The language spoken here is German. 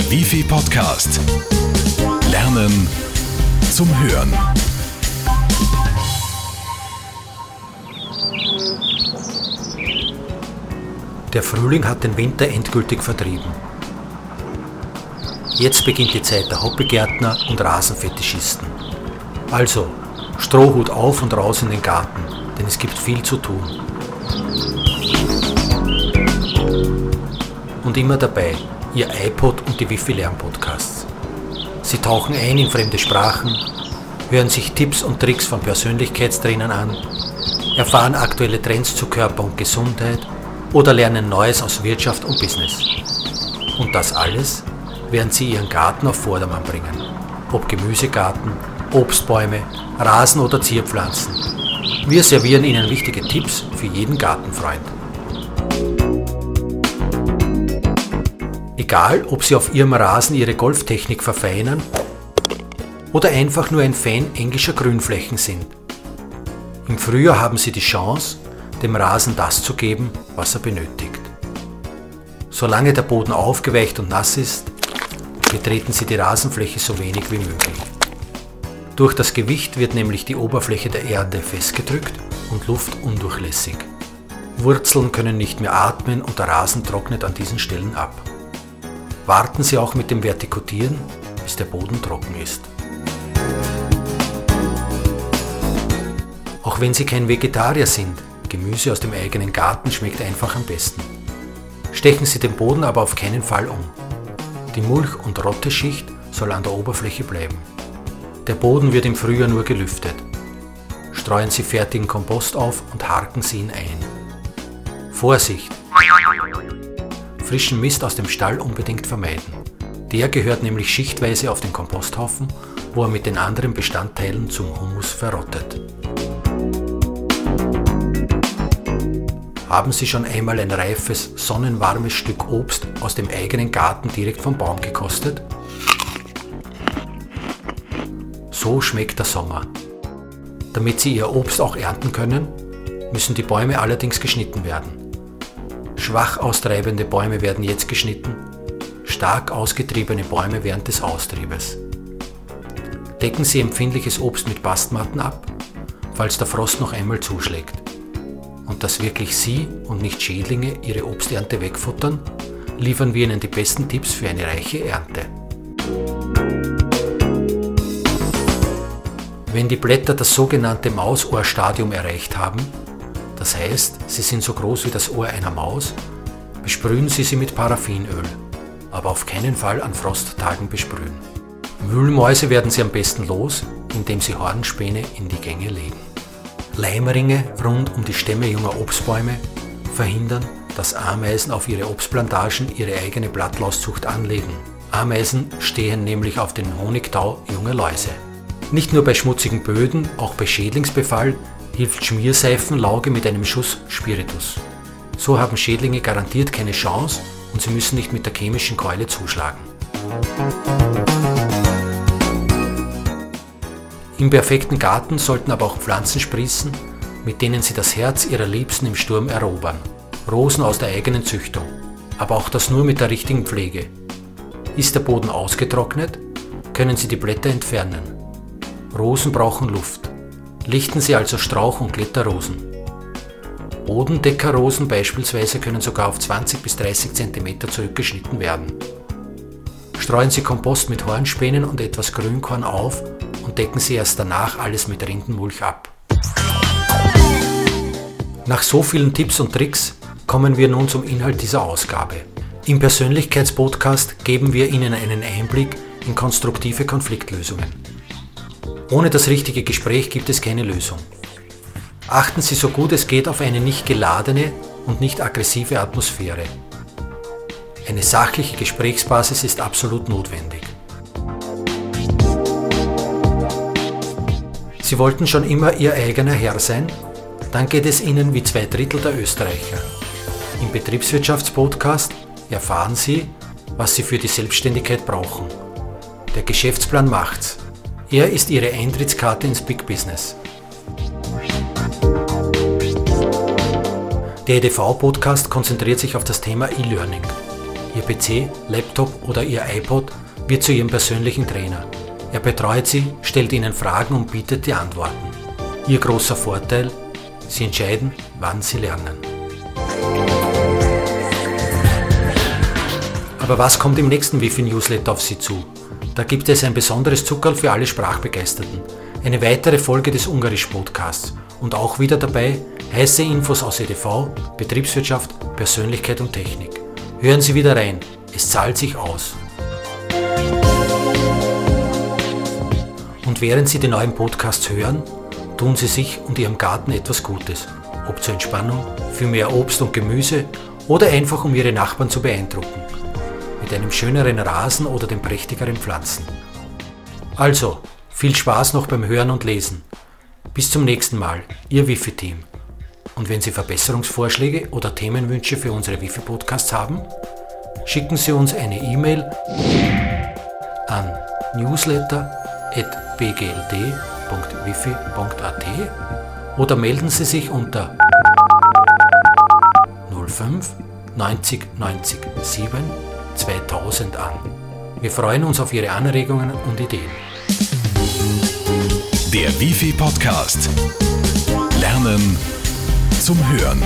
Der Wifi Podcast. Lernen zum Hören. Der Frühling hat den Winter endgültig vertrieben. Jetzt beginnt die Zeit der Hoppelgärtner und Rasenfetischisten. Also, Strohhut auf und raus in den Garten, denn es gibt viel zu tun. Und immer dabei, Ihr iPod und die Wifi Lernpodcasts. Sie tauchen ein in fremde Sprachen, hören sich Tipps und Tricks von Persönlichkeitstrainern an, erfahren aktuelle Trends zu Körper und Gesundheit oder lernen Neues aus Wirtschaft und Business. Und das alles, während sie ihren Garten auf Vordermann bringen. Ob Gemüsegarten, Obstbäume, Rasen oder Zierpflanzen. Wir servieren Ihnen wichtige Tipps für jeden Gartenfreund. Egal, ob Sie auf Ihrem Rasen Ihre Golftechnik verfeinern oder einfach nur ein Fan englischer Grünflächen sind. Im Frühjahr haben Sie die Chance, dem Rasen das zu geben, was er benötigt. Solange der Boden aufgeweicht und nass ist, betreten Sie die Rasenfläche so wenig wie möglich. Durch das Gewicht wird nämlich die Oberfläche der Erde festgedrückt und Luft undurchlässig. Wurzeln können nicht mehr atmen und der Rasen trocknet an diesen Stellen ab. Warten Sie auch mit dem Vertikutieren, bis der Boden trocken ist. Auch wenn Sie kein Vegetarier sind, Gemüse aus dem eigenen Garten schmeckt einfach am besten. Stechen Sie den Boden aber auf keinen Fall um. Die Mulch- und Rotteschicht soll an der Oberfläche bleiben. Der Boden wird im Frühjahr nur gelüftet. Streuen Sie fertigen Kompost auf und harken Sie ihn ein. Vorsicht! Frischen Mist aus dem Stall unbedingt vermeiden. Der gehört nämlich schichtweise auf den Komposthaufen, wo er mit den anderen Bestandteilen zum Humus verrottet. Haben Sie schon einmal ein reifes, sonnenwarmes Stück Obst aus dem eigenen Garten direkt vom Baum gekostet? So schmeckt der Sommer. Damit Sie Ihr Obst auch ernten können, müssen die Bäume allerdings geschnitten werden. Schwach austreibende Bäume werden jetzt geschnitten, stark ausgetriebene Bäume während des Austriebes. Decken Sie empfindliches Obst mit Bastmatten ab, falls der Frost noch einmal zuschlägt. Und dass wirklich Sie und nicht Schädlinge Ihre Obsternte wegfuttern, liefern wir Ihnen die besten Tipps für eine reiche Ernte. Wenn die Blätter das sogenannte Mausohrstadium erreicht haben, das heißt, sie sind so groß wie das Ohr einer Maus, besprühen Sie sie mit Paraffinöl, aber auf keinen Fall an Frosttagen besprühen. Wühlmäuse werden Sie am besten los, indem Sie Hornspäne in die Gänge legen. Leimringe rund um die Stämme junger Obstbäume verhindern, dass Ameisen auf ihre Obstplantagen ihre eigene Blattlauszucht anlegen. Ameisen stehen nämlich auf den Honigtau junger Läuse. Nicht nur bei schmutzigen Böden, auch bei Schädlingsbefall hilft Schmierseifenlauge mit einem Schuss Spiritus. So haben Schädlinge garantiert keine Chance und sie müssen nicht mit der chemischen Keule zuschlagen. Im perfekten Garten sollten aber auch Pflanzen sprießen, mit denen sie das Herz ihrer Liebsten im Sturm erobern. Rosen aus der eigenen Züchtung, aber auch das nur mit der richtigen Pflege. Ist der Boden ausgetrocknet, können Sie die Blätter entfernen. Rosen brauchen Luft. Lichten Sie also Strauch- und Kletterrosen. Bodendeckerrosen beispielsweise können sogar auf 20 bis 30 cm zurückgeschnitten werden. Streuen Sie Kompost mit Hornspänen und etwas Grünkorn auf und decken Sie erst danach alles mit Rindenmulch ab. Nach so vielen Tipps und Tricks kommen wir nun zum Inhalt dieser Ausgabe. Im Persönlichkeitspodcast geben wir Ihnen einen Einblick in konstruktive Konfliktlösungen. Ohne das richtige Gespräch gibt es keine Lösung. Achten Sie so gut es geht auf eine nicht geladene und nicht aggressive Atmosphäre. Eine sachliche Gesprächsbasis ist absolut notwendig. Sie wollten schon immer Ihr eigener Herr sein? Dann geht es Ihnen wie zwei Drittel der Österreicher. Im Betriebswirtschaftspodcast erfahren Sie, was Sie für die Selbstständigkeit brauchen. Der Geschäftsplan macht's. Er ist Ihre Eintrittskarte ins Big Business. Der EDV-Podcast konzentriert sich auf das Thema E-Learning. Ihr PC, Laptop oder Ihr iPod wird zu Ihrem persönlichen Trainer. Er betreut Sie, stellt Ihnen Fragen und bietet die Antworten. Ihr großer Vorteil, Sie entscheiden, wann Sie lernen. Aber was kommt im nächsten Wifi-Newsletter auf Sie zu? Da gibt es ein besonderes Zuckerl für alle Sprachbegeisterten. Eine weitere Folge des Ungarisch-Podcasts. Und auch wieder dabei heiße Infos aus EDV, Betriebswirtschaft, Persönlichkeit und Technik. Hören Sie wieder rein. Es zahlt sich aus. Und während Sie den neuen Podcast hören, tun Sie sich und Ihrem Garten etwas Gutes. Ob zur Entspannung, für mehr Obst und Gemüse oder einfach um Ihre Nachbarn zu beeindrucken. Mit einem schöneren Rasen oder den prächtigeren Pflanzen. Also, viel Spaß noch beim Hören und Lesen. Bis zum nächsten Mal, Ihr Wifi-Team. Und wenn Sie Verbesserungsvorschläge oder Themenwünsche für unsere Wifi-Podcasts haben, schicken Sie uns eine E-Mail an newsletter.bgld.wifi.at oder melden Sie sich unter 05 90 90 7 2000 an. Wir freuen uns auf Ihre Anregungen und Ideen. Der Wifi Podcast. Lernen zum Hören.